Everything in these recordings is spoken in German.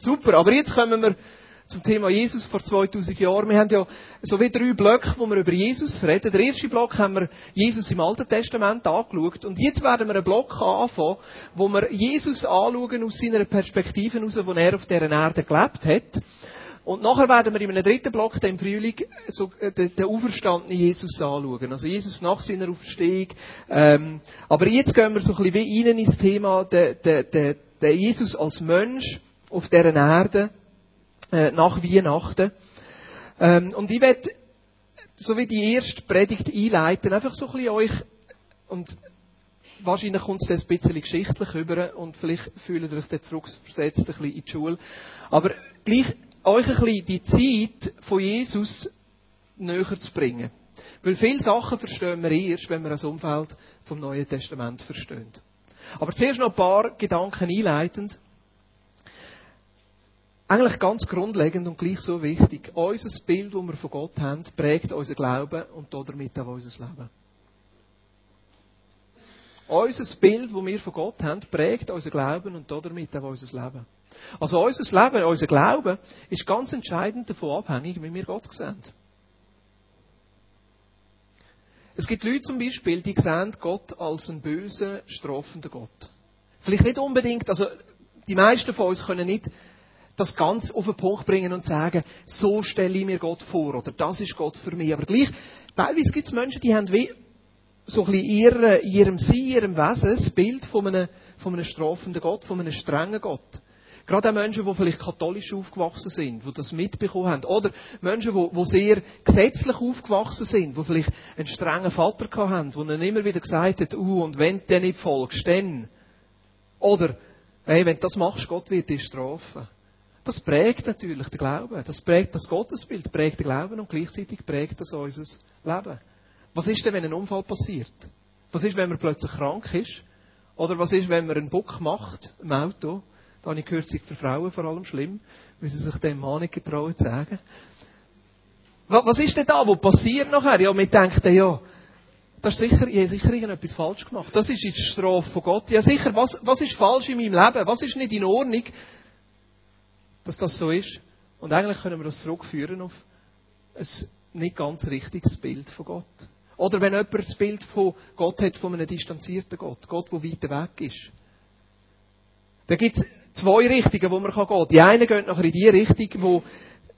Super, aber jetzt kommen wir zum Thema Jesus vor 2000 Jahren. Wir haben ja so wie drei Blöcke, wo wir über Jesus reden. Der erste Block haben wir Jesus im Alten Testament angeschaut. Und jetzt werden wir einen Block anfangen, wo wir Jesus anschauen aus seiner Perspektive heraus, wo er auf dieser Erde gelebt hat. Und nachher werden wir in einem dritten Block, dem Frühling, so, äh, den, den auferstandenen Jesus anschauen. Also Jesus nach seiner Auferstehung. Ähm, aber jetzt gehen wir so ein bisschen wie rein ins Thema, der, der, der, der Jesus als Mensch auf dieser Erde äh, nach Weihnachten. Ähm, und ich werde, so wie die erste Predigt einleiten, einfach so ein bisschen euch, und wahrscheinlich kommt es ein bisschen geschichtlich über und vielleicht fühlt ihr euch dann zurückversetzt ein bisschen in die Schule. Aber gleich euch ein bisschen die Zeit von Jesus näher zu bringen. Weil viele Sachen verstehen wir erst, wenn wir das Umfeld vom Neuen Testament verstehen. Aber zuerst noch ein paar Gedanken einleitend. Eigentlich ganz grundlegend und gleich so wichtig. Unser Bild, das wir von Gott haben, prägt unser Glauben und damit auch unser Leben. Unser Bild, das wir von Gott haben, prägt unser Glauben und damit auch unser Leben. Also unser Leben, unser Glauben ist ganz entscheidend davon abhängig, wie wir Gott sehen. Es gibt Leute zum Beispiel, die sehen Gott als einen bösen, strafenden Gott. Vielleicht nicht unbedingt, also die meisten von uns können nicht das ganz auf den Punkt bringen und sagen, so stelle ich mir Gott vor oder das ist Gott für mich. Aber gleich, teilweise gibt es Menschen, die haben wie so ein bisschen in ihrem Sein, ihrem Wesen das Bild von einem, von einem strafenden Gott, von einem strengen Gott. Gerade auch Menschen, die vielleicht katholisch aufgewachsen sind, die das mitbekommen haben. Oder Menschen, die, die sehr gesetzlich aufgewachsen sind, die vielleicht einen strengen Vater haben, der ihnen immer wieder gesagt hat, uh, und wenn du nicht folgst, dann. Oder, hey, wenn du das machst, Gott wird dich strafen. Das prägt natürlich den Glauben. Das prägt das Gottesbild, prägt den Glauben und gleichzeitig prägt das unser Leben. Was ist denn, wenn ein Unfall passiert? Was ist, wenn man plötzlich krank ist? Oder was ist, wenn man einen Bock macht im Auto? Da habe ich gehört, für Frauen vor allem schlimm, weil sie sich dem Mann nicht getrauen zu sagen. Was ist denn da, was passiert nachher? Ja, wir denken, ja, das ist sicher, ich sicher irgendetwas falsch gemacht. Das ist die Strafe von Gott. Ja, sicher, was, was ist falsch in meinem Leben? Was ist nicht in Ordnung? Dass das so ist. Und eigentlich können wir das zurückführen auf ein nicht ganz richtiges Bild von Gott. Oder wenn jemand das Bild von Gott hat, von einem distanzierten Gott, Gott, der weit weg ist. Da gibt es zwei Richtungen, wo man gehen kann. Die eine geht nachher in die Richtung, wo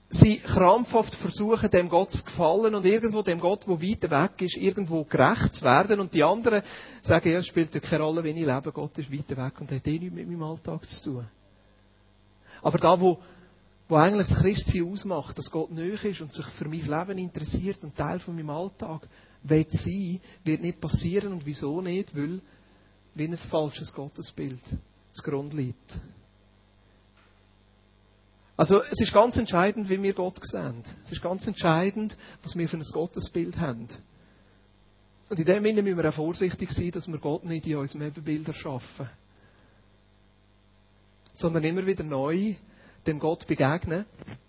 sie krampfhaft versuchen, dem Gott zu gefallen und irgendwo dem Gott, der weit weg ist, irgendwo gerecht zu werden. Und die anderen sagen, ja, es spielt ja keine Rolle, wenn ich lebe, Gott ist weit weg und hat eh nichts mit meinem Alltag zu tun. Aber da, wo, wo eigentlich das Christsein ausmacht, dass Gott nöch ist und sich für mein Leben interessiert und Teil von meinem Alltag will sein, wird nicht passieren. Und wieso nicht? Weil, wie ein falsches Gottesbild zugrunde liegt. Also, es ist ganz entscheidend, wie wir Gott sehen. Es ist ganz entscheidend, was wir für ein Gottesbild haben. Und in dem Sinne müssen wir auch vorsichtig sein, dass wir Gott nicht in unserem Ebenbild erschaffen sondern immer wieder neu dem Gott begegnen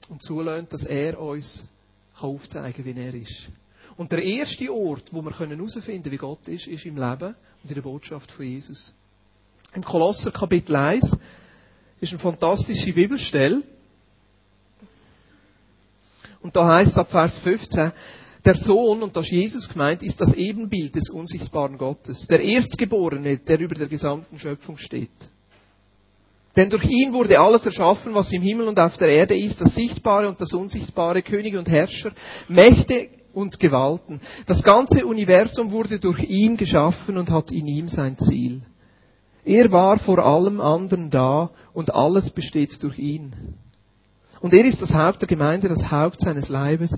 und zulassen, dass er uns aufzeigen kann, wie er ist. Und der erste Ort, wo wir herausfinden können, wie Gott ist, ist im Leben und in der Botschaft von Jesus. Im Kolosser Kapitel 1 ist eine fantastische Bibelstelle. Und da heißt es ab Vers 15, der Sohn, und das Jesus gemeint, ist das Ebenbild des unsichtbaren Gottes. Der Erstgeborene, der über der gesamten Schöpfung steht. Denn durch ihn wurde alles erschaffen, was im Himmel und auf der Erde ist, das Sichtbare und das Unsichtbare, Könige und Herrscher, Mächte und Gewalten. Das ganze Universum wurde durch ihn geschaffen und hat in ihm sein Ziel. Er war vor allem anderen da und alles besteht durch ihn. Und er ist das Haupt der Gemeinde, das Haupt seines Leibes.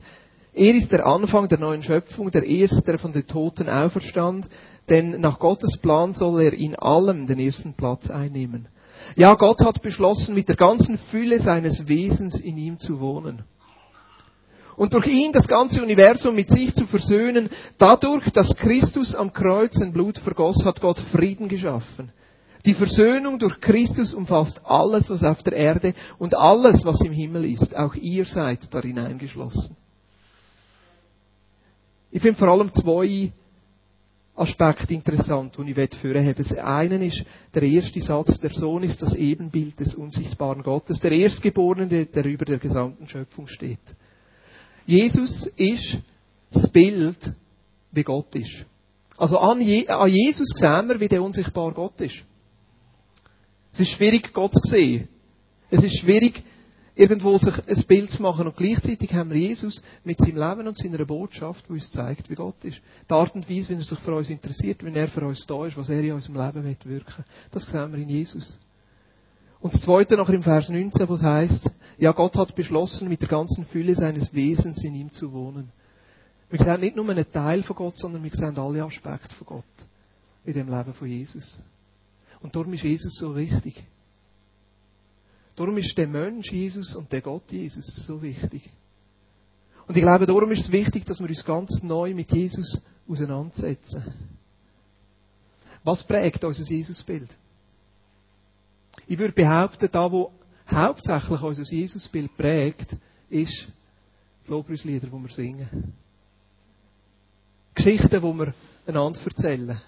Er ist der Anfang der neuen Schöpfung, der Erste, der von den Toten auferstand, denn nach Gottes Plan soll er in allem den ersten Platz einnehmen. Ja, Gott hat beschlossen, mit der ganzen Fülle seines Wesens in ihm zu wohnen. Und durch ihn das ganze Universum mit sich zu versöhnen, dadurch, dass Christus am Kreuz sein Blut vergoss, hat Gott Frieden geschaffen. Die Versöhnung durch Christus umfasst alles, was auf der Erde und alles, was im Himmel ist. Auch ihr seid darin eingeschlossen. Ich finde vor allem zwei Aspekt interessant, den ich führen habe. Das eine ist der erste Satz, der Sohn ist das Ebenbild des unsichtbaren Gottes, der Erstgeborene, der über der gesamten Schöpfung steht. Jesus ist das Bild, wie Gott ist. Also an, Je an Jesus sehen wir, wie der unsichtbare Gott ist. Es ist schwierig, Gott zu sehen. Es ist schwierig, irgendwo sich ein Bild zu machen. Und gleichzeitig haben wir Jesus mit seinem Leben und seiner Botschaft, die uns zeigt, wie Gott ist. Die Art und Weise, wie er sich für uns interessiert, wie er für uns da ist, was er in unserem Leben wird wirken. Das sehen wir in Jesus. Und das Zweite nachher im Vers 19, wo es heißt, ja, Gott hat beschlossen, mit der ganzen Fülle seines Wesens in ihm zu wohnen. Wir sehen nicht nur einen Teil von Gott, sondern wir sehen alle Aspekte von Gott in dem Leben von Jesus. Und darum ist Jesus so wichtig. Darum ist der Mensch Jesus und der Gott Jesus so wichtig. Und ich glaube, darum ist es wichtig, dass wir uns ganz neu mit Jesus auseinandersetzen. Was prägt unser Jesusbild? Ich würde behaupten, da wo hauptsächlich unser Jesusbild prägt, ist die Lobpreislieder, die wir singen. Geschichten, die wir einander erzählen.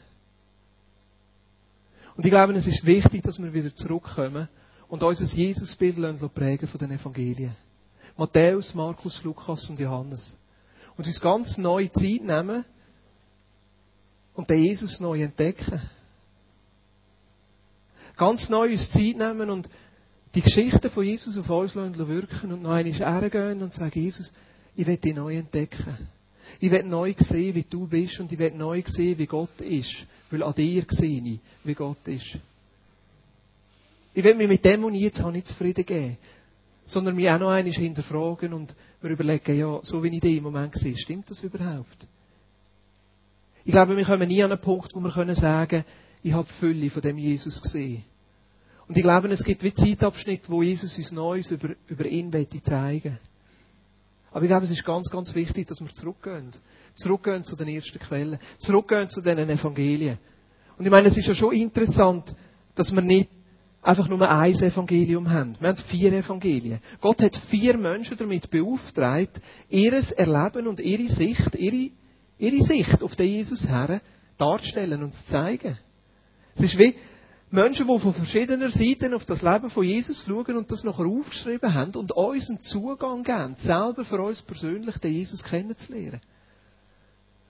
Und ich glaube, es ist wichtig, dass wir wieder zurückkommen und unser Jesusbild prägen von den Evangelien. Matthäus, Markus, Lukas und Johannes. Und uns ganz neue Zeit nehmen und den Jesus neu entdecken. Ganz neu uns Zeit nehmen und die Geschichten von Jesus auf uns wirken und noch einmal hergehen und sagen, Jesus, ich will dich neu entdecken. Ich will neu sehen, wie du bist und ich will neu sehen, wie Gott ist. Weil an dir sehe ich, wie Gott ist. Ich will mich mit dem, was ich jetzt habe, nicht zufrieden geben. Sondern mich auch noch einmal hinterfragen und mir überlegen, ja, so wie ich dich im Moment sehe, stimmt das überhaupt? Ich glaube, wir kommen nie an einen Punkt, wo wir können sagen, ich habe die Fülle von dem Jesus gesehen. Und ich glaube, es gibt wie Zeitabschnitte, wo Jesus uns Neues über, über ihn zeigen Aber ich glaube, es ist ganz, ganz wichtig, dass wir zurückgehen. Zurückgehen zu den ersten Quellen. Zurückgehen zu den Evangelien. Und ich meine, es ist ja schon interessant, dass wir nicht einfach nur ein Evangelium haben. Wir haben vier Evangelien. Gott hat vier Menschen damit beauftragt, ihres Erleben und ihre Sicht, ihre, ihre Sicht auf den Jesus Herr darzustellen und zu zeigen. Es ist wie Menschen, die von verschiedener Seiten auf das Leben von Jesus schauen und das nachher aufgeschrieben haben und uns einen Zugang geben, selber für uns persönlich den Jesus kennenzulernen.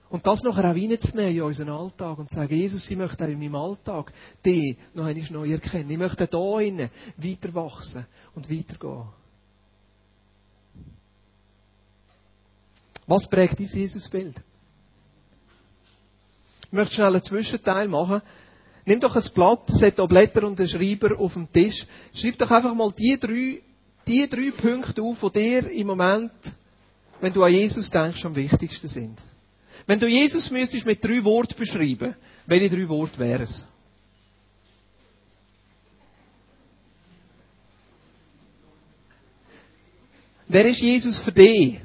Und das nachher auch reinzunehmen in unseren Alltag und zu sagen, Jesus, ich möchte auch in meinem Alltag dich noch einmal neu erkennen. Ich möchte da innen weiter wachsen und weitergehen. Was prägt dein Jesusbild? Ich möchte schnell einen Zwischenteil machen. Nimm doch ein Blatt, set auch Blätter und einen Schreiber auf dem Tisch. Schreib doch einfach mal die drei, die drei Punkte auf, die dir im Moment, wenn du an Jesus denkst, am wichtigsten sind. Wenn du Jesus müsstest mit drei Worten beschreiben, welche drei Worte wären es? Wer ist Jesus für dich?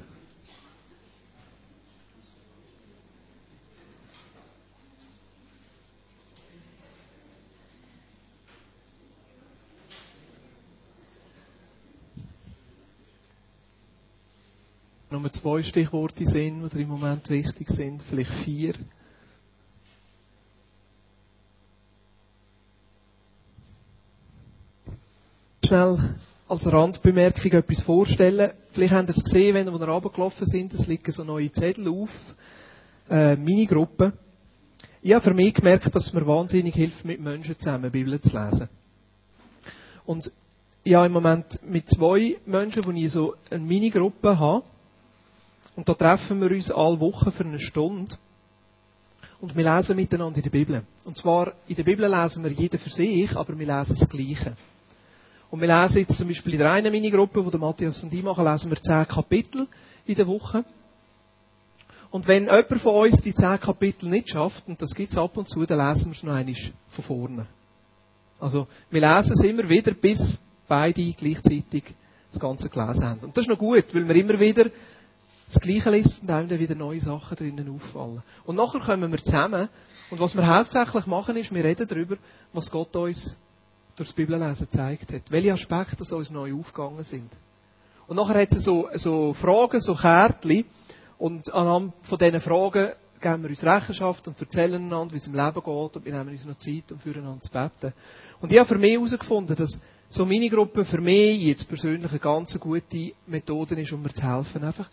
Nur zwei Stichworte sind, die im Moment wichtig sind, vielleicht vier. Schnell als Randbemerkung etwas vorstellen. Vielleicht haben Sie es gesehen, wenn wir runtergelaufen sind, es liegen so neue Zettel auf, äh, Minigruppen. Ich habe für mich gemerkt, dass es mir wahnsinnig hilft, mit Menschen zusammen Bibel zu lesen. Und ich habe im Moment mit zwei Menschen, wo ich so eine Minigruppe habe, und da treffen wir uns alle Wochen für eine Stunde. Und wir lesen miteinander in der Bibel. Und zwar, in der Bibel lesen wir jeder für sich, aber wir lesen das Gleiche. Und wir lesen jetzt zum Beispiel in der einen Minigruppe, wo der Matthias und ich machen, lesen wir zehn Kapitel in der Woche. Und wenn jemand von uns die zehn Kapitel nicht schafft, und das gibt es ab und zu, dann lesen wir es noch einmal von vorne. Also, wir lesen es immer wieder, bis beide gleichzeitig das Ganze gelesen haben. Und das ist noch gut, weil wir immer wieder das Gleiche liest und einem dann wieder neue Sachen drinnen auffallen. Und nachher kommen wir zusammen und was wir hauptsächlich machen ist, wir reden darüber, was Gott uns durch das Bibellesen gezeigt hat. Welche Aspekte uns neu aufgegangen sind. Und nachher hat es so, so Fragen, so Kärtchen und anhand von diesen Fragen geben wir uns Rechenschaft und erzählen einander, wie es im Leben geht und wir nehmen uns noch Zeit, um füreinander zu beten. Und ich habe für mich herausgefunden, dass so meine Gruppe für mich jetzt persönlich eine ganz gute Methode ist, um mir zu helfen, einfach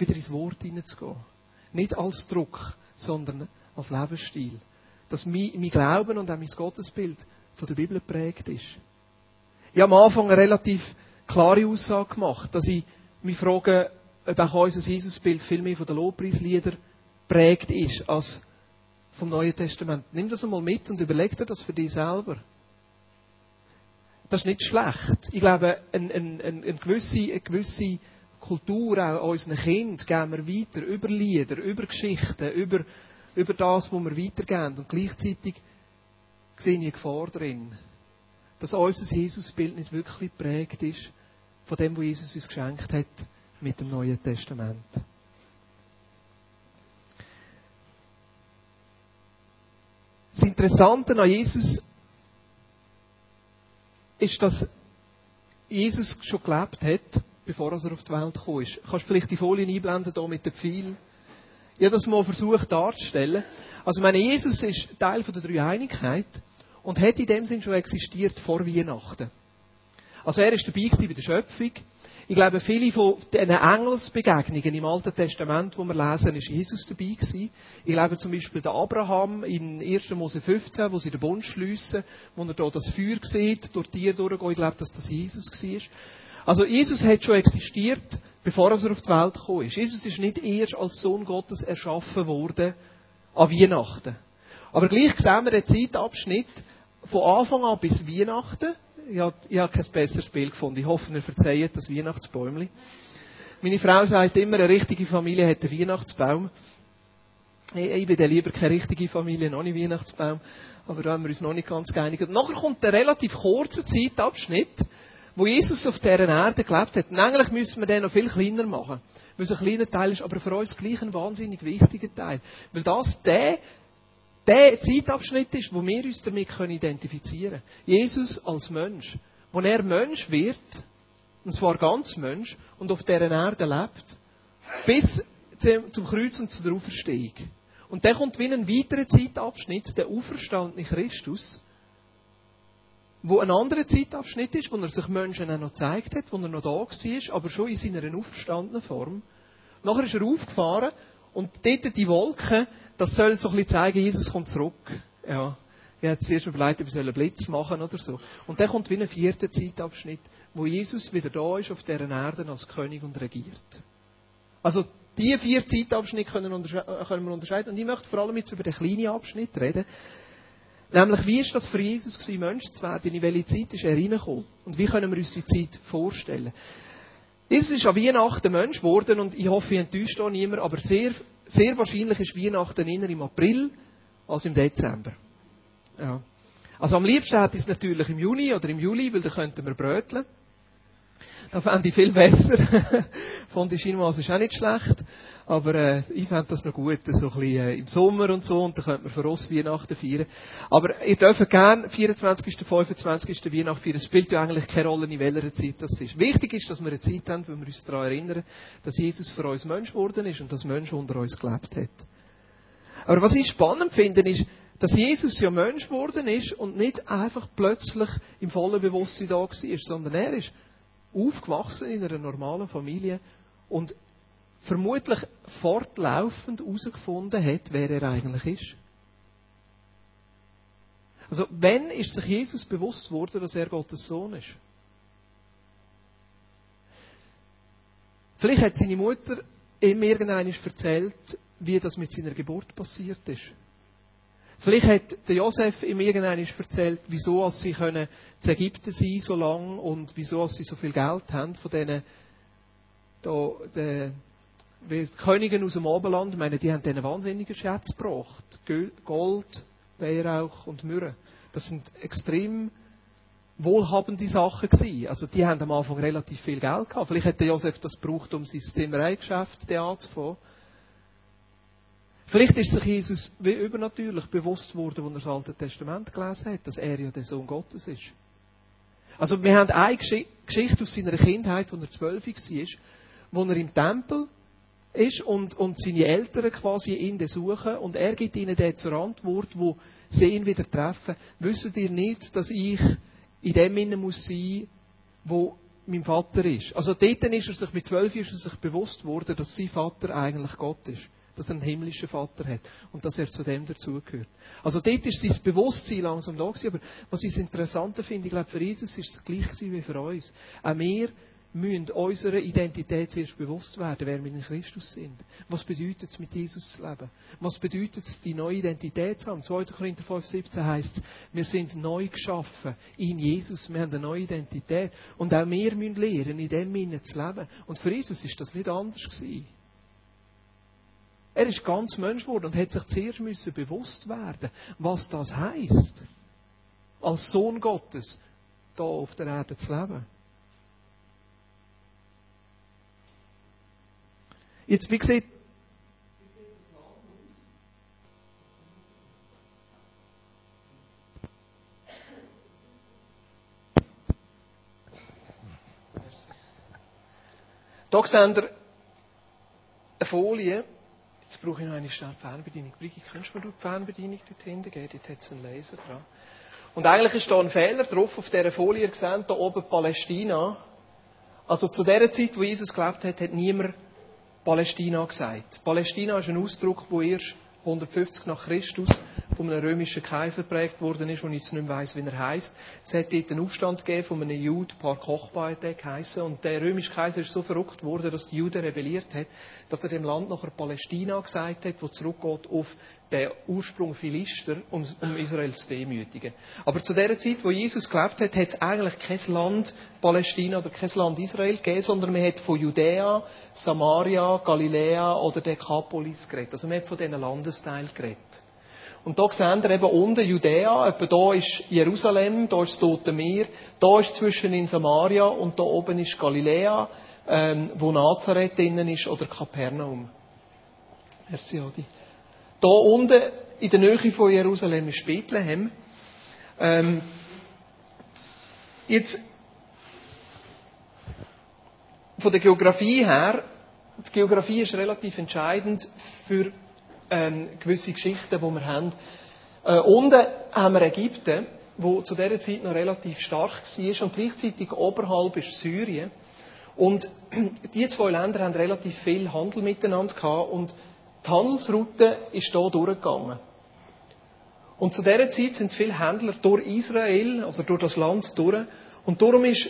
wieder ins Wort hineinzugehen. Nicht als Druck, sondern als Lebensstil. Dass mein, mein Glauben und auch mein Gottesbild von der Bibel geprägt ist. Ich habe am Anfang eine relativ klare Aussage gemacht, dass ich mich frage, ob auch unser Jesusbild viel mehr von den Lobpreisliedern prägt ist als vom Neuen Testament. Nimm das einmal mit und überleg dir das für dich selber. Das ist nicht schlecht. Ich glaube, eine, eine, eine, gewisse, eine gewisse Kultur auch unseren Kindern geben wir weiter, über Lieder, über Geschichten, über, über das, was wir weitergeben. Und gleichzeitig sehe ich eine Gefahr drin, dass unser Jesusbild nicht wirklich prägt ist von dem, was Jesus uns geschenkt hat mit dem Neuen Testament. Das Interessante an Jesus ist, dass Jesus schon gelebt hat, bevor er auf die Welt gekommen ist. Kannst du vielleicht die Folien einblenden hier mit dem Pfeil? Ich habe das mal versucht darzustellen. Also, meine, Jesus ist Teil von der Dreieinigkeit und hat in dem Sinn schon existiert vor Weihnachten. Also, er ist dabei bei der Schöpfung. Ich glaube, viele von diesen Engelsbegegnungen im Alten Testament, wo wir lesen, ist Jesus dabei gewesen. Ich glaube zum Beispiel der Abraham in 1. Mose 15, wo sie den Bund schliessen, wo er da das Feuer sieht, durch Tiere durchgehen. Ich glaube, dass das Jesus war. Also Jesus hat schon existiert, bevor er auf die Welt gekommen ist. Jesus ist nicht erst als Sohn Gottes erschaffen worden an Weihnachten. Aber gleich sehen wir den Zeitabschnitt von Anfang an bis Weihnachten ich habe, ich habe kein besseres Bild gefunden. Ich hoffe, ihr verzeiht das Weihnachtsbäumli. Meine Frau sagt immer, eine richtige Familie hat einen Weihnachtsbaum. Ich, bin dann lieber keine richtige Familie, noch nicht Weihnachtsbaum. Aber da haben wir uns noch nicht ganz geeinigt. Und nachher kommt ein relativ kurzer Zeitabschnitt, wo Jesus auf dieser Erde gelebt hat. Und eigentlich müssen wir den noch viel kleiner machen. Weil es ein kleiner Teil ist, aber für uns gleich ein wahnsinnig wichtiger Teil. Weil das der der Zeitabschnitt ist, wo wir uns damit identifizieren können. Jesus als Mensch. Wo er Mensch wird, und zwar ganz Mensch, und auf dieser Erde lebt, bis zum Kreuz und zu der Auferstehung. Und dann kommt wie ein weiterer Zeitabschnitt, der auferstandene Christus, wo ein anderer Zeitabschnitt ist, wo er sich Menschen auch noch gezeigt hat, wo er noch da war, aber schon in seiner auferstandenen Form. Nachher ist er aufgefahren und dort die Wolken, das soll so ein bisschen zeigen, Jesus kommt zurück. Ja. Ich habe zuerst überlegt, ob wir einen Blitz machen oder so. Und dann kommt wie ein vierter Zeitabschnitt, wo Jesus wieder da ist auf dieser Erde als König und regiert. Also, diese vier Zeitabschnitte können, können wir unterscheiden. Und ich möchte vor allem jetzt über den kleinen Abschnitt reden. Nämlich, wie ist das für Jesus gewesen, Mensch zu werden? In welche Zeit ist er reingekommen? Und wie können wir uns die Zeit vorstellen? Jesus ist an Weihnachten Mensch geworden und ich hoffe, ich enttäuscht auch niemand, aber sehr sehr wahrscheinlich ist Weihnachten eher im April als im Dezember. Ja. Also am liebsten hätte ich es natürlich im Juni oder im Juli, weil da könnten wir bröteln. Da fände ich viel besser. Von die Chinoise ist auch nicht schlecht. Aber äh, ich fände das noch gut, so ein bisschen äh, im Sommer und so. Und dann könnte man für uns Weihnachten feiern. Aber ihr dürft gerne 24., 25. Weihnachten feiern. Es spielt ja eigentlich keine Rolle, in welcher Zeit das ist. Wichtig ist, dass wir eine Zeit haben, wo wir uns daran erinnern, dass Jesus für uns Mensch geworden ist und dass Mensch unter uns gelebt hat. Aber was ich spannend finde, ist, dass Jesus ja Mensch geworden ist und nicht einfach plötzlich im vollen Bewusstsein da war, sondern er ist aufgewachsen in einer normalen Familie und vermutlich fortlaufend herausgefunden hat, wer er eigentlich ist. Also, wenn ist sich Jesus bewusst worden, dass er Gottes Sohn ist? Vielleicht hat seine Mutter ihm irgendwann erzählt, wie das mit seiner Geburt passiert ist. Vielleicht hat der Josef ihm irgendwann erzählt, wieso als sie können zu Ägypten sein so lang und wieso als sie so viel Geld haben von diesen da, den, die Königen aus dem Oberland. Meine, die haben diesen wahnsinnigen Schätze gebracht. Gold, Weihrauch und Myrrhe. Das sind extrem wohlhabende Sachen gewesen. Also die haben am Anfang relativ viel Geld gehabt. Vielleicht hätte Josef das gebraucht, um sein Zimmereigeschäft anzufangen. Vielleicht ist sich Jesus wie übernatürlich bewusst worden, als er das Alte Testament gelesen hat, dass er ja der Sohn Gottes ist. Also wir haben eine Geschichte aus seiner Kindheit, als er zwölf war, wo er im Tempel ist und, und seine Eltern quasi ihn suchen und er gibt ihnen dort zur Antwort, wo sie ihn wieder treffen, wisst ihr nicht, dass ich in dem Innen muss sein, wo mein Vater ist. Also dort ist er sich, mit zwölf ist er sich bewusst worden, dass sein Vater eigentlich Gott ist. Dass er einen himmlischen Vater hat. Und dass er zu dem dazugehört. Also dort ist sein Bewusstsein langsam da gewesen. Aber was ich das finde, ich glaube, für Jesus ist es gleich gewesen wie für uns. Auch wir müssen unserer Identität zuerst bewusst werden, wer wir in Christus sind. Was bedeutet es, mit Jesus zu leben? Was bedeutet es, die neue Identität zu haben? 2. Korinther 5, 17 heißt es, wir sind neu geschaffen in Jesus. Wir haben eine neue Identität. Und auch wir müssen lernen, in dem Sinne zu leben. Und für Jesus ist das nicht anders gewesen. Er ist ganz Mensch geworden und hat sich zuerst müssen bewusst werden, was das heißt, als Sohn Gottes da auf der Erde zu leben. Jetzt, wie gesagt, Hier seht ihr eine Folie. Jetzt brauche ich noch eine schnelle Fernbedienung. Brigi, könntest du mir die Fernbedienung dort hinten geben? Dort hat es einen Laser dran. Und eigentlich ist da ein Fehler drauf auf dieser Folie. Ihr seht hier oben Palästina. Also zu der Zeit, wo Jesus gelebt hat, hat niemand Palästina gesagt. Palästina ist ein Ausdruck, wo erst 150 nach Christus von einem römischen Kaiser prägt worden ist, und jetzt nicht mehr weiss, wie er heißt. Es hat dort einen Aufstand gegeben von einem Jude, ein paar Kochba geheissen, und der römische Kaiser ist so verrückt worden, dass die Juden rebelliert hat, dass er dem Land nachher Palästina gesagt hat, wo zurückgeht auf den Ursprung Philister, um, um Israel zu demütigen. Aber zu der Zeit, wo Jesus gelebt hat, hat es eigentlich kein Land Palästina oder kein Land Israel gegeben, sondern man hat von Judäa, Samaria, Galiläa oder Dekapolis geredet. Also man hat von diesen Landesteilen geredet. Und da sehen wir eben unten Judäa, etwa da ist Jerusalem, da ist das Tote Meer, da ist zwischen in Samaria und da oben ist Galiläa, ähm, wo Nazareth drinnen ist, oder Kapernaum. Merci, Adi. Da unten in der Nähe von Jerusalem ist Bethlehem. Ähm, jetzt, von der Geografie her, die Geografie ist relativ entscheidend für ähm, gewisse Geschichten, die wir haben. Äh, unten haben wir Ägypten, wo zu dieser Zeit noch relativ stark war und gleichzeitig oberhalb ist Syrien. Und die zwei Länder haben relativ viel Handel miteinander gehabt und die Handelsroute ist hier durchgegangen. Und zu dieser Zeit sind viele Händler durch Israel, also durch das Land durch. Und darum ist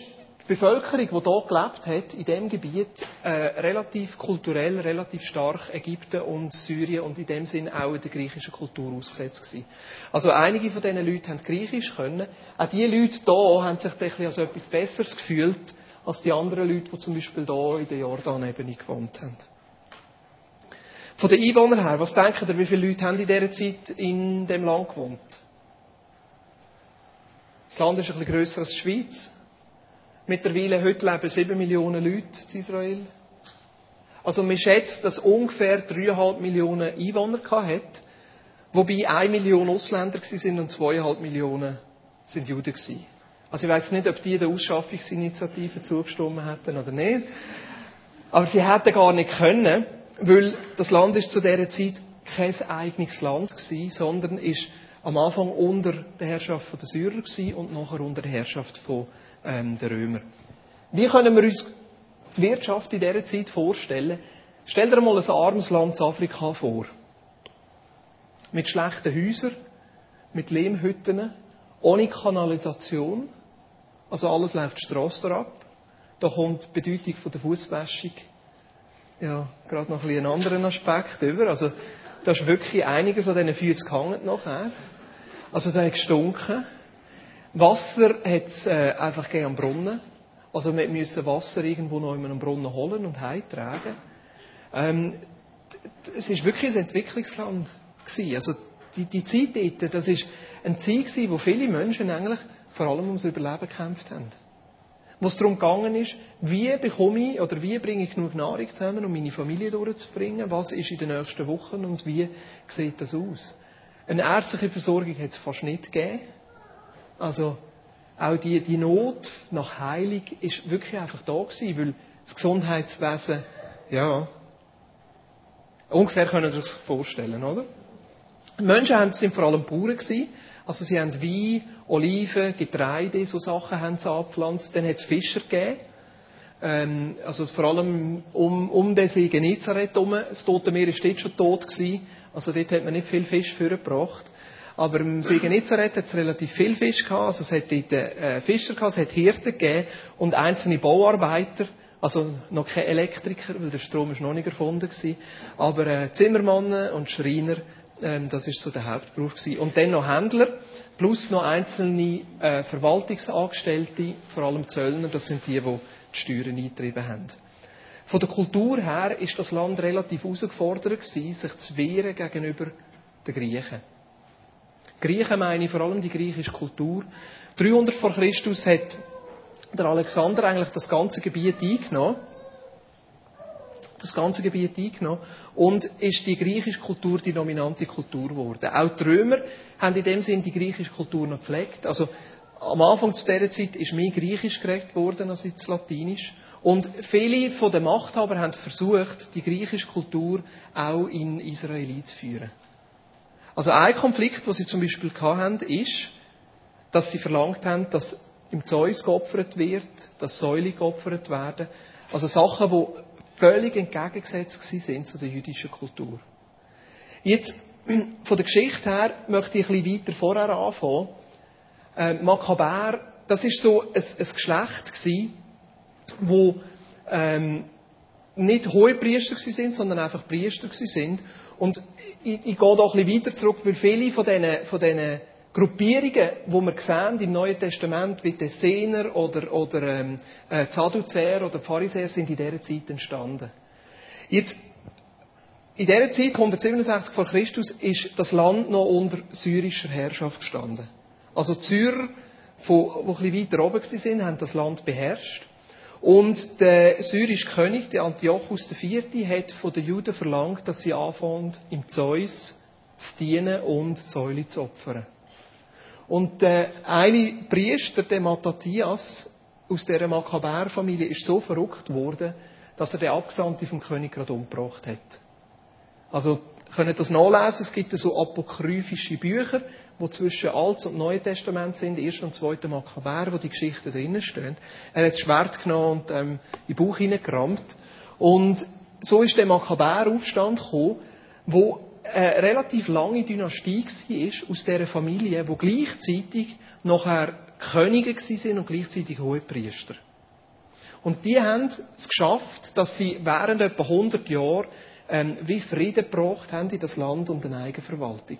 die Bevölkerung, die hier gelebt hat, in diesem Gebiet, äh, relativ kulturell, relativ stark Ägypten und Syrien und in dem Sinn auch der griechischen Kultur ausgesetzt gewesen. Also einige von diesen Leuten haben Griechisch können. Auch die Leute hier haben sich ein als etwas Besseres gefühlt, als die anderen Leute, die zum Beispiel hier in der Jordanebene gewohnt haben. Von den Einwohnern her, was denkt ihr, wie viele Leute haben in dieser Zeit in dem Land gewohnt? Das Land ist ein bisschen grösser als die Schweiz. Mittlerweile, heute leben sieben Millionen Leute in Israel. Also man schätzt, dass ungefähr dreieinhalb Millionen Einwohner hat, wobei eine Million Ausländer sind und zweieinhalb Millionen sind Juden gewesen. Also ich weiß nicht, ob die der Ausschaffungsinitiative zugestimmt hätten oder nicht. Aber sie hätten gar nicht können, weil das Land ist zu dieser Zeit kein eigenes Land gewesen, sondern ist am Anfang unter der Herrschaft der Syrer und nachher unter der Herrschaft von ähm, der Römer. Wie können wir uns die Wirtschaft in dieser Zeit vorstellen? Stell dir mal ein armes Land in Afrika vor. Mit schlechten Häusern, mit Lehmhütten, ohne Kanalisation. Also alles läuft Strasse ab. Da kommt die Bedeutung der Fußwäschung ja, gerade noch ein einen anderen Aspekt über. Also, da ist wirklich einiges an diesen Füßen gehangen nachher. Also, da hat gestunken. Wasser hat es äh, einfach am Brunnen. Also, wir müssen Wasser irgendwo noch in einem Brunnen holen und heimtragen. Ähm, es ist wirklich ein Entwicklungsland gewesen. Also, die, die Zeit dort, das ist ein Zeit gewesen, wo viele Menschen eigentlich vor allem ums Überleben gekämpft haben wo es darum gegangen ist, wie bekomme ich oder wie bringe ich genug Nahrung zusammen, um meine Familie durchzubringen, was ist in den nächsten Wochen und wie sieht das aus. Eine ärztliche Versorgung hat es fast nicht gegeben. Also auch die, die Not nach Heilung ist wirklich einfach da gewesen, weil das Gesundheitswesen, ja, Ungefähr können Sie sich vorstellen, oder? Die Menschen sind vor allem Bauern gewesen. Also sie haben Wein, Oliven, Getreide, so Sachen haben sie angepflanzt. Dann hat es Fischer gegeben. Ähm, also vor allem um, um den See Genezareth herum. Das Tote Meer ist dort schon tot gewesen. Also dort hat man nicht viel Fisch vorgebracht. Aber im See Genezareth hat es relativ viel Fisch gehabt. Also es hat dort äh, Fischer gehabt, es hat Hirten gegeben und einzelne Bauarbeiter. Also noch keine Elektriker, weil der Strom ist noch nicht erfunden gewesen. Aber äh, Zimmermann und Schreiner, ähm, das ist so der Hauptberuf gewesen. Und dann noch Händler plus noch einzelne äh, Verwaltungsangestellte, vor allem Zöllner. Das sind die, die die Steuern eingetrieben haben. Von der Kultur her ist das Land relativ herausgefordert gewesen, sich zu wehren gegenüber den Griechen. Griechen meine ich vor allem die griechische Kultur. 300 vor Christus hat der Alexander eigentlich das ganze Gebiet eingenommen. Das ganze Gebiet eingenommen. Und ist die griechische Kultur die dominante Kultur geworden. Auch die Römer haben in dem Sinn die griechische Kultur noch gepflegt. Also, am Anfang zu dieser Zeit ist mehr Griechisch geredet worden als jetzt Latinisch. Und viele von den Machthabern haben versucht, die griechische Kultur auch in Israel einzuführen. Also ein Konflikt, den sie zum Beispiel hatten, ist, dass sie verlangt haben, dass im Zeus geopfert wird, dass Säule geopfert werden. Also Sachen, die völlig entgegengesetzt sind zu der jüdischen Kultur. Jetzt, von der Geschichte her, möchte ich ein bisschen weiter vorher anfangen. Äh, Makkabär, das ist so ein, ein Geschlecht gewesen, wo ähm, nicht hohe Priester sind, sondern einfach Priester sind. Und ich, ich gehe da ein bisschen weiter zurück, weil viele von diesen, von diesen Gruppierungen, die wir sehen im Neuen Testament, wie die Essener oder, oder ähm, äh, Sadduzäer oder Pharisäer, sind in dieser Zeit entstanden. Jetzt, in dieser Zeit, 167 vor Christus, ist das Land noch unter syrischer Herrschaft gestanden. Also die Syrer, die ein bisschen weiter oben waren, haben das Land beherrscht. Und der syrische König, der Antiochus IV., hat von den Juden verlangt, dass sie anfangen, im Zeus zu dienen und Säule zu opfern. Und der eine Priester, der Matthias, aus dieser Makkabär-Familie, ist so verrückt worden, dass er den Abgesandten vom König gerade umgebracht hat. Also, können das nachlesen. Es gibt so apokryphische Bücher, wo zwischen Alt- und Neuen Testament sind, erst und zweite Makkabär, wo die Geschichten drinnen stehen. Er hat das Schwert genommen und ähm, in den Bauch hineingerammt. Und so ist der Makkabär-Aufstand gekommen, wo eine relativ lange Dynastie war aus dieser Familie, wo gleichzeitig nachher Könige sind und gleichzeitig Hohepriester. Und die haben es geschafft, dass sie während etwa 100 Jahren ähm, wie Frieden gebracht haben in das Land und eine Eigenverwaltung.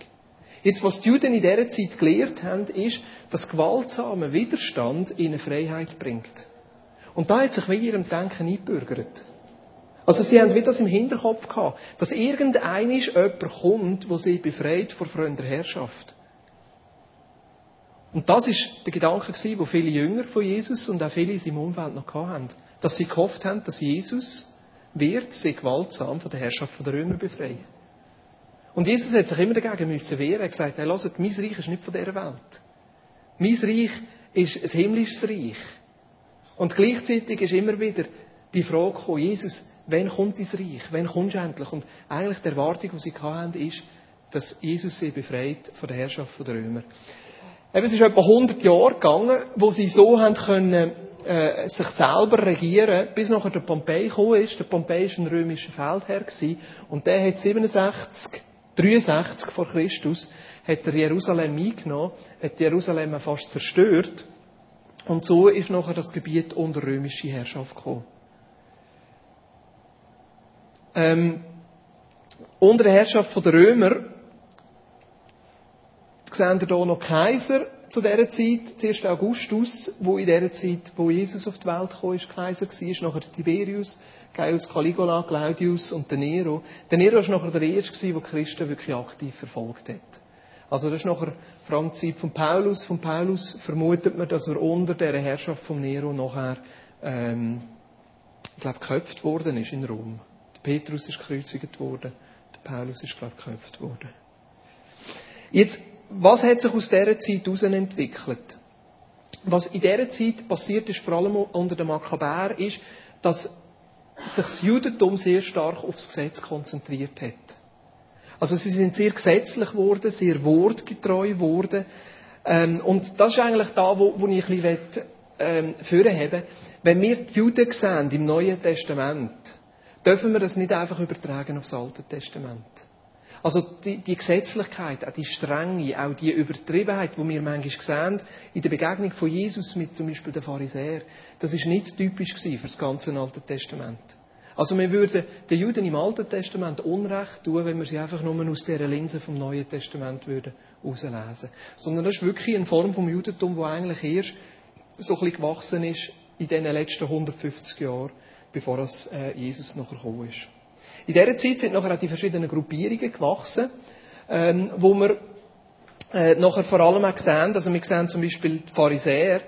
Jetzt, was die Juden in dieser Zeit gelehrt haben, ist, dass gewaltsamer Widerstand ihnen Freiheit bringt. Und da hat sich wie in ihrem Denken eingebürgert. Also sie haben wie das im Hinterkopf gehabt, dass irgendeinisch jemand kommt, der sie befreit vor fremder Herrschaft. Und das ist der Gedanke gewesen, wo viele Jünger von Jesus und auch viele in seinem Umfeld noch hatten. Dass sie gehofft haben, dass Jesus wird sie gewaltsam von der Herrschaft der Römer befreien. Und Jesus hat sich immer dagegen müssen wehren. Er hat gesagt, hey, lasst, mein Reich ist nicht von dieser Welt. Mein Reich ist ein himmlisches Reich. Und gleichzeitig ist immer wieder die Frage gekommen, Jesus, wann kommt dein Reich? Wann kommst du endlich? Und eigentlich die Erwartung, die sie hatten, ist, dass Jesus sie befreit von der Herrschaft der Römer. Eben, es ist etwa 100 Jahre gegangen, wo sie so haben können, äh, sich selber regieren, bis nachher der Pompei gekommen ist. Der Pompei war ein römischer Feldherr gewesen, und der hat 67 63 vor Christus hat er Jerusalem eingenommen, hat Jerusalem fast zerstört. Und so ist nachher das Gebiet unter römische Herrschaft gekommen. Ähm, unter der Herrschaft der Römer sehen wir hier noch Kaiser zu dieser Zeit. Zuerst Augustus, wo in dieser Zeit, wo Jesus auf die Welt kam, ist Kaiser war, nachher Tiberius, Gaius Caligula, Claudius und der Nero. Der Nero war nachher der Erste, der Christen wirklich aktiv verfolgt hat. Also das ist nachher vor allem die Zeit von Paulus. Von Paulus vermutet man, dass er unter der Herrschaft von Nero nachher, ähm, ich glaube, geköpft worden ist in Rom. Der Petrus ist gekreuzigt worden, der Paulus ist, glaube ich, geköpft worden. Jetzt, was hat sich aus dieser Zeit heraus entwickelt? Was in dieser Zeit passiert ist, vor allem unter den Makkabäer, ist, dass sich das Judentum sehr stark aufs Gesetz konzentriert hat. Also sie sind sehr gesetzlich geworden, sehr wortgetreu geworden. Ähm, und das ist eigentlich da, wo, wo ich ein bisschen ähm, vorheben Wenn wir die Juden sehen im Neuen Testament, dürfen wir das nicht einfach übertragen aufs Alte Testament. Also die, die Gesetzlichkeit, auch die Strenge, auch die Übertriebenheit, die wir manchmal sehen, in der Begegnung von Jesus mit zum Beispiel den Pharisäern, das ist nicht typisch für das ganze Alte Testament. Also wir würden den Juden im Alten Testament Unrecht tun, wenn wir sie einfach nur aus dieser Linse vom Neuen Testament würden herauslesen. Sondern das ist wirklich eine Form vom Judentum, die eigentlich erst so ein bisschen gewachsen ist in den letzten 150 Jahren, bevor äh, Jesus noch gekommen ist. In dieser Zeit sind nachher auch die verschiedenen Gruppierungen gewachsen, ähm, wo wir äh, nachher vor allem auch sehen, also wir sehen zum Beispiel die Pharisäer.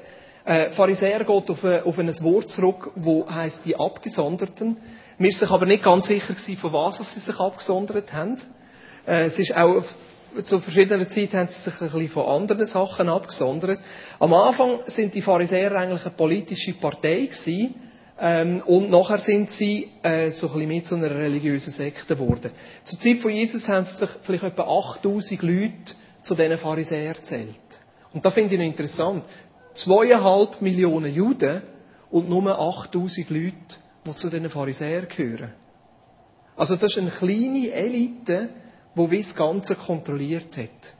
Äh, Pharisäer geht auf, ein, auf ein Wort zurück, wo heißt die Abgesonderten. Wir sind sich aber nicht ganz sicher gewesen, von was sie sich abgesondert haben. Äh, es ist auch zu verschiedener Zeit haben sie sich ein bisschen von anderen Sachen abgesondert. Am Anfang sind die Pharisäer eigentlich eine politische Partei gewesen, ähm, und nachher sind sie äh, so ein mehr zu einer religiösen Sekte geworden. Zur Zeit von Jesus haben sich vielleicht etwa 8000 Leute zu diesen Pharisäern erzählt. Und da finde ich noch interessant. Zweieinhalb Millionen Juden und nur 8000 Leute, die zu diesen Pharisäern gehören. Also das ist eine kleine Elite, die das Ganze kontrolliert hat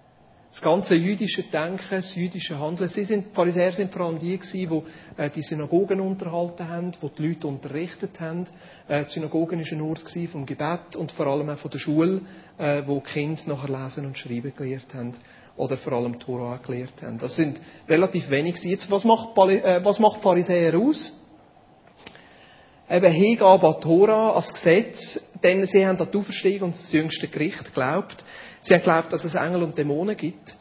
das ganze jüdische Denken, das jüdische Handeln. Sie sind, die Pharisäer sind vor allem die gewesen, die äh, die Synagogen unterhalten haben, die die Leute unterrichtet haben. Äh, die Synagogen war ein Ort vom Gebet und vor allem auch von der Schule, äh, wo die Kinder nachher lesen und schreiben gelernt haben oder vor allem Torah gelernt haben. Das sind relativ wenig. Jetzt, was macht, äh, was macht Pharisäer aus? Eben Hingabe an als Gesetz, denn sie haben an die Auferstehung und das jüngste Gericht geglaubt. Sie haben geglaubt, dass es Engel und Dämonen gibt.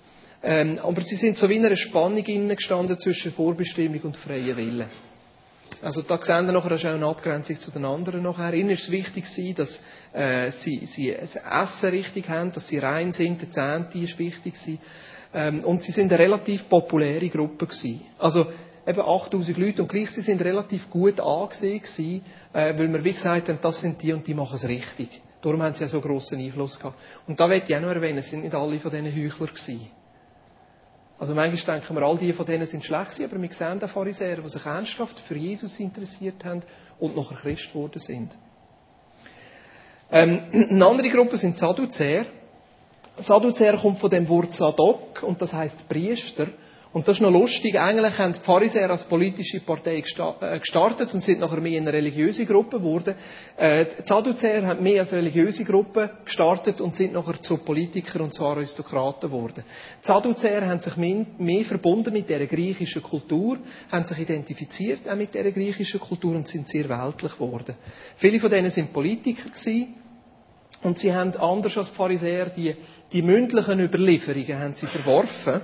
Ähm, aber sie sind so wie in einer Spannung gestanden zwischen Vorbestimmung und freien Willen. Also da sehen wir nachher auch eine Abgrenzung zu den anderen nachher. Ihnen ist es wichtig dass äh, sie, sie das Essen richtig haben, dass sie rein sind, der Zehnte ist wichtig Ähm, und sie sind eine relativ populäre Gruppe gewesen. Also eben 8000 Leute und gleich sie sind relativ gut angesehen gewesen, äh, weil wir wie gesagt haben, das sind die und die machen es richtig. Darum haben sie ja so grossen Einfluss gehabt. Und da möchte ich auch noch erwähnen, es sind nicht alle von diesen Heuchler gewesen. Also manchmal denken wir, all die von denen sind schlecht gewesen, aber wir sehen den Pharisäer, die sich ernsthaft für Jesus interessiert haben und nachher Christ geworden sind. Ähm, eine andere Gruppe sind Sadduzäer. Sadduzäer kommt von dem Wort Sadok und das heißt Priester. Und das ist noch lustig. Eigentlich haben die Pharisäer als politische Partei äh, gestartet und sind nachher mehr eine religiöse Gruppe geworden. Äh, die Sadduzäer haben mehr als religiöse Gruppe gestartet und sind nachher zu Politikern und zu Aristokraten geworden. Die Sadduzäer haben sich mehr, mehr verbunden mit der griechischen Kultur, haben sich identifiziert auch mit der griechischen Kultur und sind sehr weltlich geworden. Viele von denen sind Politiker gewesen. Und sie haben anders als die Pharisäer die, die mündlichen Überlieferungen haben sie verworfen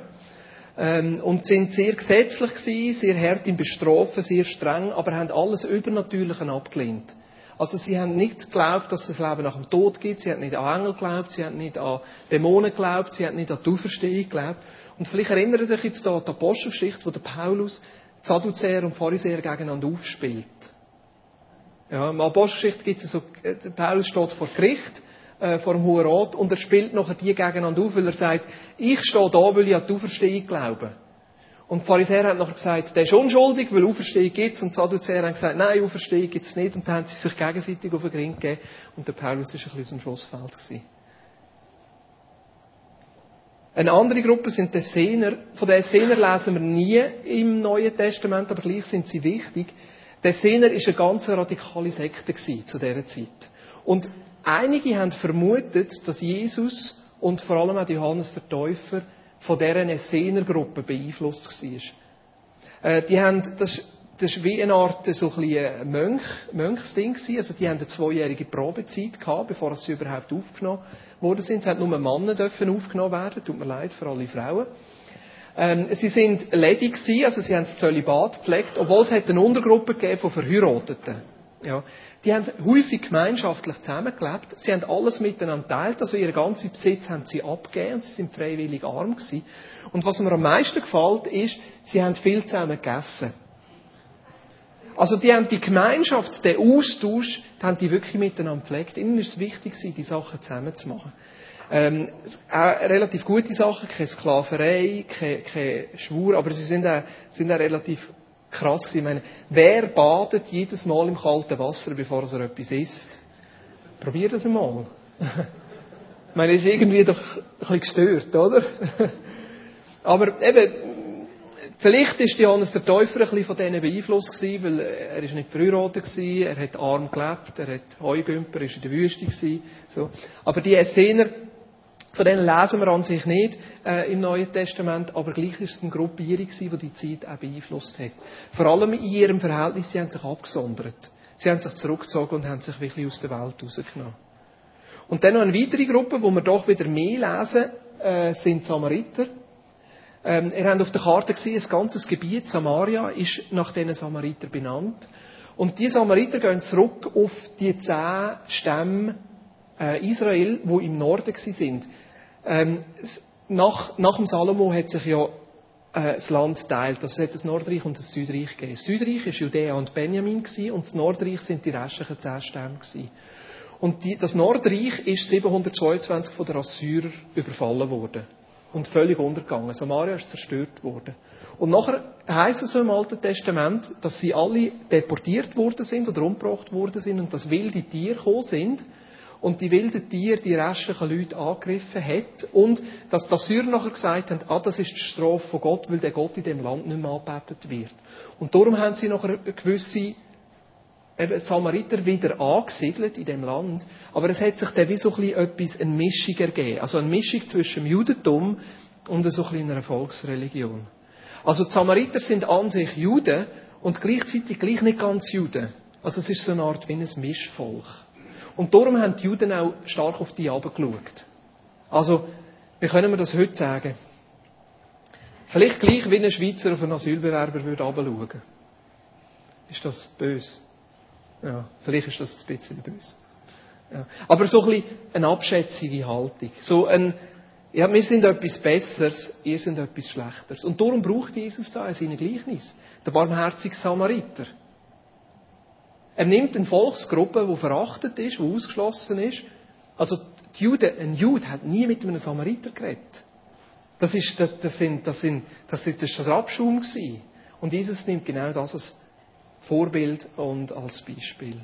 ähm, und sind sehr gesetzlich gewesen, sehr hart im Bestrafen, sehr streng, aber haben alles Übernatürliche abgelehnt. Also sie haben nicht geglaubt, dass es Leben nach dem Tod gibt, sie haben nicht an Engel geglaubt, sie haben nicht an Dämonen geglaubt, sie haben nicht an die Auferstehung geglaubt. Und vielleicht erinnert ihr euch jetzt da an die Apostelgeschichte, wo der Paulus Sadduzäer und Pharisäer gegeneinander aufspielt. Ja, in der Apostelgeschichte gibt es so, äh, Paulus steht vor Gericht äh, vor dem Hohen Rat und er spielt nachher die gegeneinander auf, weil er sagt, ich stehe da, weil ich an die Auferstehung glaube. Und die Pharisäer haben nachher gesagt, der ist unschuldig, weil Auferstehung gibt's. Und die Sadduzäer haben gesagt, nein, Auferstehung gibt's nicht. Und dann haben sie sich gegenseitig auf den Ring gegeben. Und der Paulus war ein bisschen aus dem Schlussfeld. Gewesen. Eine andere Gruppe sind die Essener. Von den Essener lesen wir nie im Neuen Testament, aber gleich sind sie wichtig. Die Essener war eine ganz radikale Sekte zu dieser Zeit. Und Einige haben vermutet, dass Jesus und vor allem auch Johannes der Täufer von deren Essener-Gruppe beeinflusst war. Äh, die haben, das, das war wie eine Art so ein, ein Mönch, Mönchsding. Also die haben eine zweijährige Probezeit gehabt, bevor sie überhaupt aufgenommen worden sind. Es hat nur Männer dürfen aufgenommen werden. Tut mir leid für alle Frauen. Ähm, sie sind ledig gewesen, also sie haben das Zölibat gepflegt, obwohl es eine Untergruppe gegeben von Verheirateten. Ja. Die haben häufig gemeinschaftlich zusammengelebt. Sie haben alles miteinander teilt. Also ihren ganzen Besitz haben sie abgegeben und sie sind freiwillig arm gewesen. Und was mir am meisten gefällt, ist, sie haben viel zusammen gegessen. Also die haben die Gemeinschaft, den Austausch, die haben die wirklich miteinander gepflegt. Ihnen ist es wichtig, die Sachen zusammen zu machen. Ähm, auch relativ gute Sachen, keine Sklaverei, keine, keine Schwur, aber sie sind auch, sind auch relativ krass. Ich meine, wer badet jedes Mal im kalten Wasser, bevor er etwas isst? Probier das einmal. ich meine, ist irgendwie doch ein bisschen gestört, oder? aber eben, Vielleicht ist Johannes der Täufer ein bisschen von denen beeinflusst gewesen, weil er ist nicht verheiratet er hat arm gelebt, er hat Heugümper, ist in der Wüste gewesen, so. Aber die Essener, von denen lesen wir an sich nicht äh, im Neuen Testament, aber gleich ist es eine Gruppierung die die Zeit auch beeinflusst hat. Vor allem in ihrem Verhältnis, sie haben sich abgesondert. Sie haben sich zurückgezogen und haben sich wirklich aus der Welt rausgenommen. Und dann noch eine weitere Gruppe, wo wir doch wieder mehr lesen, äh, sind Samariter. Ähm, ihr habt auf der Karte gesehen, das ganze Gebiet Samaria ist nach diesen Samariter benannt. Und die Samariter gehen zurück auf die zehn Stämme äh, Israel, wo im Norden sind. Ähm, nach, nach dem Salomo hat sich ja äh, das Land geteilt. Also es hat das Nordreich und das Südreich gegeben. Das Südreich war Judäa und Benjamin und das Nordreich sind die restlichen zehn Stämme. Und die, das Nordreich ist 722 von den Assyrern überfallen worden und völlig untergegangen. Samaria ist zerstört worden. Und nachher heißt es im Alten Testament, dass sie alle deportiert worden sind oder umgebracht worden sind und dass wilde Tiere gekommen sind und die wilden Tiere die restlichen Leute angegriffen hat und dass die Assyrer nachher gesagt haben, ah, das ist die Strafe von Gott, weil der Gott in dem Land nicht mehr angebetet wird. Und darum haben sie nachher gewisse Samariter wieder angesiedelt in dem Land, aber es hat sich dann wie so ein bisschen etwas, eine Mischung ergeben. Also eine Mischung zwischen dem Judentum und so ein einer Volksreligion. Also die Samariter sind an sich Juden und gleichzeitig gleich nicht ganz Juden. Also es ist so eine Art wie ein Mischvolk. Und darum haben die Juden auch stark auf die geschaut. Also, wie können wir das heute sagen? Vielleicht gleich wie ein Schweizer auf einen Asylbewerber würde schauen. Ist das böse? Ja, vielleicht ist das ein bisschen böse. Ja. Aber so ein bisschen eine abschätzige Haltung. So ein, ja, wir sind etwas Besseres, ihr sind etwas Schlechteres. Und darum braucht Jesus da in seinem Gleichnis der barmherzige Samariter. Er nimmt eine Volksgruppe, die verachtet ist, die ausgeschlossen ist. Also, die Juden, ein Jude hat nie mit einem Samariter geredet. Das ist, das, das sind, das sind, das ist, der Abschaum gewesen. Und Jesus nimmt genau das als Vorbild und als Beispiel.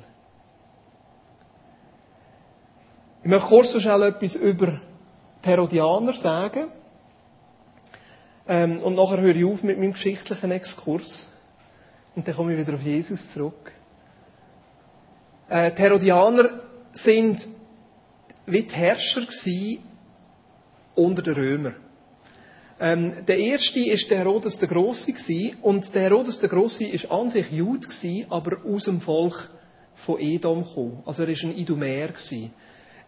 Ich möchte kurz so schnell etwas über die Herodianer sagen. Ähm, und nachher höre ich auf mit meinem geschichtlichen Exkurs. Und dann komme ich wieder auf Jesus zurück. Äh, die Herodianer sind wie die Herrscher unter den Römern. Ähm, der erste ist der Herodes der Große und der Herodes der Große ist an sich Jude gewesen, aber aus dem Volk von Edom gekommen. Also er ist ein Idumäer gewesen.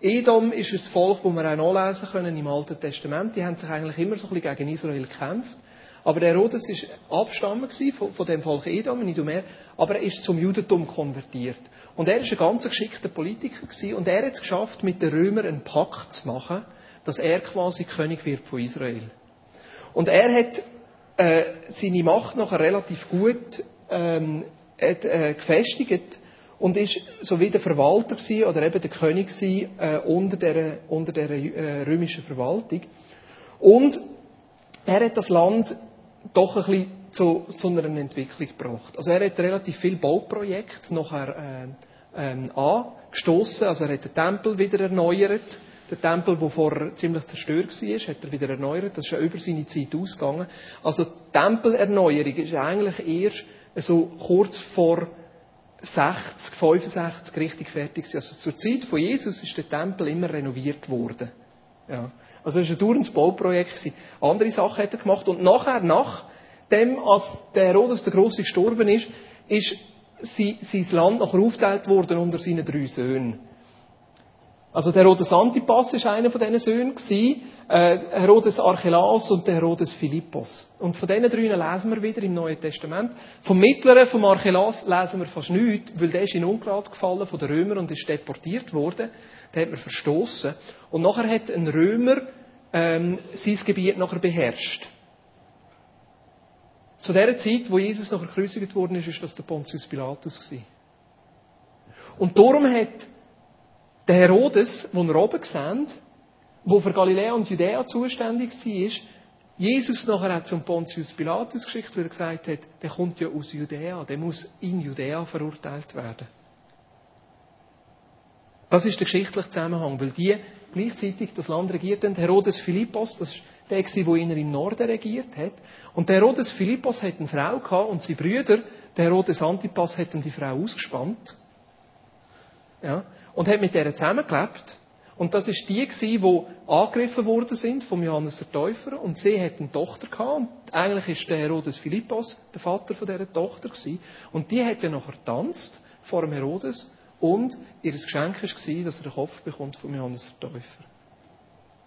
Edom ist ein Volk, das wir auch nachlesen können im Alten Testament. Die haben sich eigentlich immer so ein bisschen gegen Israel gekämpft. Aber Herodes war Abstammer von, dem Volk Edom, ein Idumäer, aber er ist zum Judentum konvertiert. Und er ist ein ganz geschickter Politiker und er hat es geschafft, mit den Römern einen Pakt zu machen, dass er quasi König wird von Israel. Und er hat äh, seine Macht nachher relativ gut ähm, hat, äh, gefestigt und ist so wie der Verwalter gewesen, oder eben der König gewesen, äh, unter der, unter der äh, römischen Verwaltung. Und er hat das Land doch ein bisschen zu, zu einer Entwicklung gebracht. Also er hat relativ viele Bauprojekte nachher äh, ähm, angestoßen. Also er hat den Tempel wieder erneuert der Tempel, der vorher ziemlich zerstört war, hat er wieder erneuert. Das ist ja über seine Zeit ausgegangen. Also die Tempelerneuerung ist eigentlich erst so kurz vor 60, 65 richtig fertig gewesen. Also zur Zeit von Jesus ist der Tempel immer renoviert worden. Ja. Also es war ein dauerndes Bauprojekt. Andere Sachen hat er gemacht. Und nachher, nachdem, als der Herodes der Große gestorben ist, ist sein Land nachher aufgeteilt worden unter seinen drei Söhnen. Also der Herodes Antipas ist einer von diesen Söhnen gewesen, äh, Herodes Archelaus und der Herodes Philippos. Und von diesen drei lesen wir wieder im Neuen Testament. Vom Mittleren, vom Archelaus, lesen wir fast nichts, weil der ist in Ungnade gefallen von den Römern und ist deportiert worden. Den hat man verstoßen. Und nachher hat ein Römer ähm, sein Gebiet nachher beherrscht. Zu der Zeit, wo Jesus noch gekreuzigt worden ist, ist das der Pontius Pilatus gewesen. Und darum hat der Herodes, den ihr oben seht, der für Galiläa und Judäa zuständig war, Jesus nachher auch zum Pontius Pilatus geschickt, weil er gesagt hat, der kommt ja aus Judäa, der muss in Judäa verurteilt werden. Das ist der geschichtliche Zusammenhang, weil die gleichzeitig das Land regiert haben. Herodes Philippos, das ist der, der ihn im Norden regiert hat. Und der Herodes Philippos hat eine Frau gehabt und seine Brüder, der Herodes Antipas, hat ihm die Frau ausgespannt. Ja, und hat mit der zusammengelebt. Und das ist die gewesen, die angegriffen worden sind vom Johannes der Täufer. Und sie hat eine Tochter gehabt. Und eigentlich ist der Herodes Philippos der Vater von dieser Tochter gewesen. Und die hat ja nachher tanzt vor dem Herodes. Und ihr Geschenk war, dass er den Kopf bekommt vom Johannes der Täufer.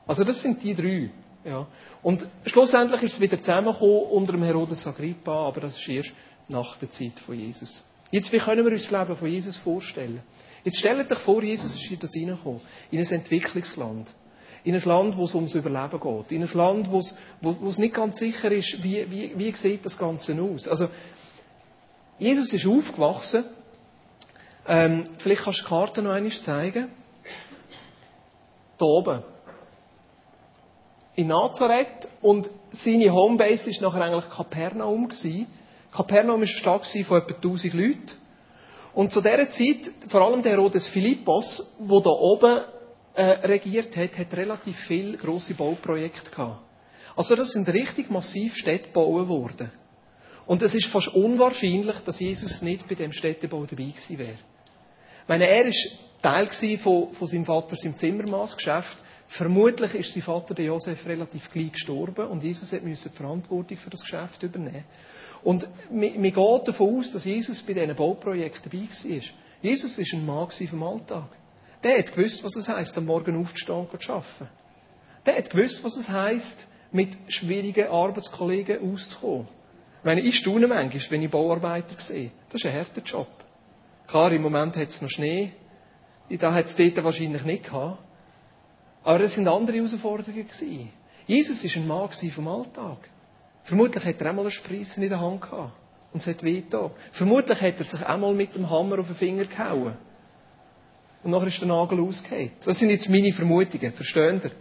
Also das sind die drei. Ja. Und schlussendlich ist es wieder zusammengekommen unter dem Herodes Agrippa, aber das ist erst nach der Zeit von Jesus. Jetzt, wie können wir uns das Leben von Jesus vorstellen? Jetzt stellt euch vor, Jesus ist das reingekommen. In ein Entwicklungsland. In ein Land, wo es ums Überleben geht. In ein Land, wo es, wo, wo es nicht ganz sicher ist, wie, wie, wie sieht das Ganze aus. Also, Jesus ist aufgewachsen. Ähm, vielleicht kannst du die Karte noch einmal zeigen. Da oben. In Nazareth. Und seine Homebase war nachher eigentlich Kapernaum. Gewesen. Kapernaum war eine Stadt von etwa 1000 Leuten. Und zu dieser Zeit, vor allem der Herodes Philippos, der da oben äh, regiert hat, hat relativ viele grosse Bauprojekte gehabt. Also das sind richtig massiv Städte gebaut worden. Und es ist fast unwahrscheinlich, dass Jesus nicht bei dem Städtebau dabei gewesen wäre. Meine, er war Teil von, von seinem Vater, seinem Zimmermaßgeschäft. Vermutlich ist sein Vater, der Josef, relativ gleich gestorben und Jesus musste die Verantwortung für das Geschäft übernehmen. Und wir gehen davon aus, dass Jesus bei diesen Bauprojekten dabei war. Jesus war ein Mann vom Alltag. Der hat gewusst, was es heisst, am Morgen aufzustehen und zu arbeiten. Der hat gewusst, was es heisst, mit schwierigen Arbeitskollegen auszukommen. Ich meine, ich staune manchmal, wenn ich Bauarbeiter sehe. Das ist ein harter Job. Klar, im Moment hat es noch Schnee. Da hat es dort wahrscheinlich nicht gehabt. Aber es sind andere Herausforderungen gewesen. Jesus war ein Mann vom Alltag. Vermutlich hat er einmal eine Spreisse in der Hand gehabt. Und es hat wehgetan. Vermutlich hat er sich einmal mit dem Hammer auf den Finger gehauen. Und nachher ist der Nagel ausgehängt. Das sind jetzt meine Vermutungen. Versteht ihr?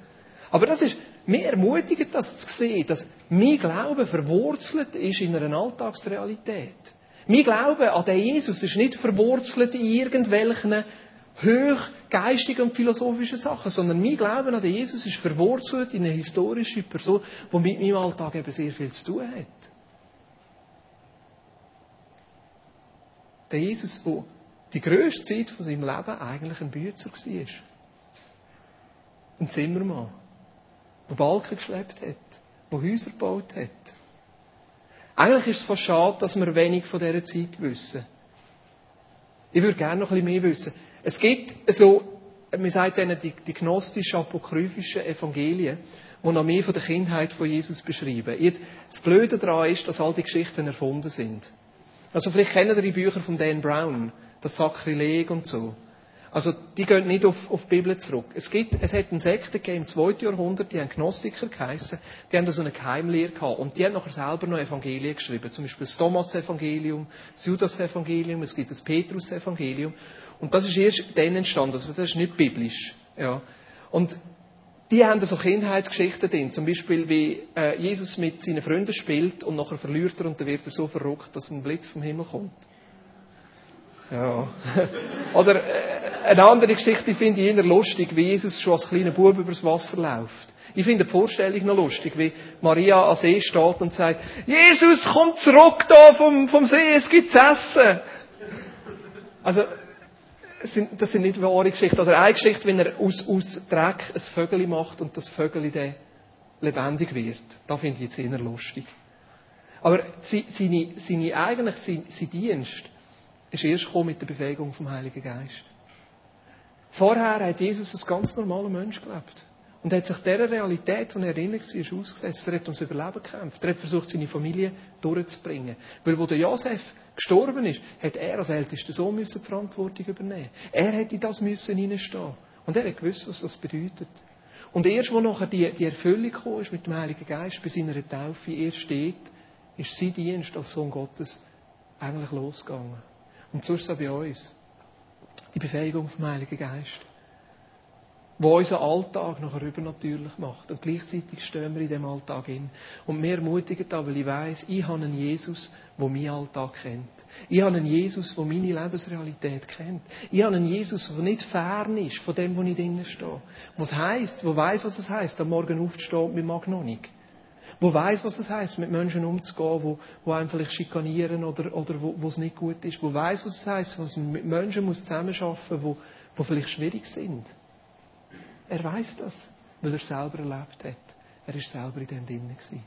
Aber das ist, mir ermutigt das zu sehen, dass mein Glaube verwurzelt ist in einer Alltagsrealität. Mein Glaube an den Jesus ist nicht verwurzelt in irgendwelchen hochgeistigen und philosophischen Sachen, sondern mein Glauben an den Jesus ist verwurzelt in eine historische Person, die mit meinem Alltag eben sehr viel zu tun hat. Der Jesus, der die grösste Zeit von seinem Leben eigentlich ein Bützer war. Ein Zimmermann, der Balken geschleppt hat, der Häuser gebaut hat. Eigentlich ist es fast schade, dass wir wenig von dieser Zeit wissen. Ich würde gerne noch ein bisschen mehr wissen. Es gibt so, man sagt denen die, die gnostisch-apokryphischen Evangelien, die noch mehr von der Kindheit von Jesus beschreiben. Jetzt, das Blöde daran ist, dass all die Geschichten erfunden sind. Also vielleicht kennen die Bücher von Dan Brown, das Sakrileg und so. Also, die gehen nicht auf, auf die Bibel zurück. Es gibt, es hat eine Sekte gegeben im 2. Jahrhundert, die haben Gnostiker geheissen, die haben da so eine Geheimlehre gehabt. Und die haben nachher selber noch Evangelien geschrieben. Zum Beispiel das Thomas-Evangelium, das Judas-Evangelium, es gibt das Petrus-Evangelium. Und das ist erst dann entstanden. Also, das ist nicht biblisch. Ja. Und die haben da so Kindheitsgeschichten drin. Zum Beispiel, wie äh, Jesus mit seinen Freunden spielt und nachher verliert er und dann wird er so verrückt, dass ein Blitz vom Himmel kommt. Ja. Oder äh, eine andere Geschichte finde ich eher lustig, wie Jesus schon als kleiner Bub übers Wasser läuft. Ich finde die Vorstellung noch lustig, wie Maria am See steht und sagt, Jesus, komm zurück da vom, vom See, es gibt zu essen. Also, das sind nicht wahre Geschichten. Oder eine Geschichte, wenn er aus, aus Dreck ein Vögel macht und das Vögel dann lebendig wird. Da finde ich jetzt eher lustig. Aber seine, seine, eigentlich sein, sein Dienst ist erst gekommen mit der Bewegung vom Heiligen Geist. Vorher hat Jesus als ganz normaler Mensch gelebt. Und hat sich dieser Realität, die er erinnert war, ausgesetzt. Er hat ums Überleben gekämpft. Er hat versucht, seine Familie durchzubringen. Weil, wo der Josef gestorben ist, hat er als ältester Sohn müssen die Verantwortung übernehmen. Er hätte in das müssen hineinstehen. Und er hat gewusst, was das bedeutet. Und erst, wo nachher die, die Erfüllung ist mit dem Heiligen Geist bei seiner Taufe, er steht, ist sein Dienst als Sohn Gottes eigentlich losgegangen. Und so ist es auch bei uns. Die Befähigung vom Heiligen Geist. Wo unseren Alltag nachher übernatürlich macht. Und gleichzeitig stehen wir in dem Alltag hin. Und mir ermutigt da, weil ich weiss, ich habe einen Jesus, der meinen Alltag kennt. Ich habe einen Jesus, der meine Lebensrealität kennt. Ich habe einen Jesus, der nicht fern ist von dem, wo ich drinnen stehe. Was heisst, wo weiss, was es heisst, am Morgen aufzustehen mit mag noch nicht. Wo weiß, was es heißt, mit Menschen umzugehen, wo, wo einem vielleicht schikanieren oder, oder wo, es nicht gut ist. Wo weiß, was es heißt, was man mit Menschen muss zusammenarbeiten, wo, wo vielleicht schwierig sind. Er weiß das, weil er selber erlebt hat. Er ist selber in dem drinnen gewesen.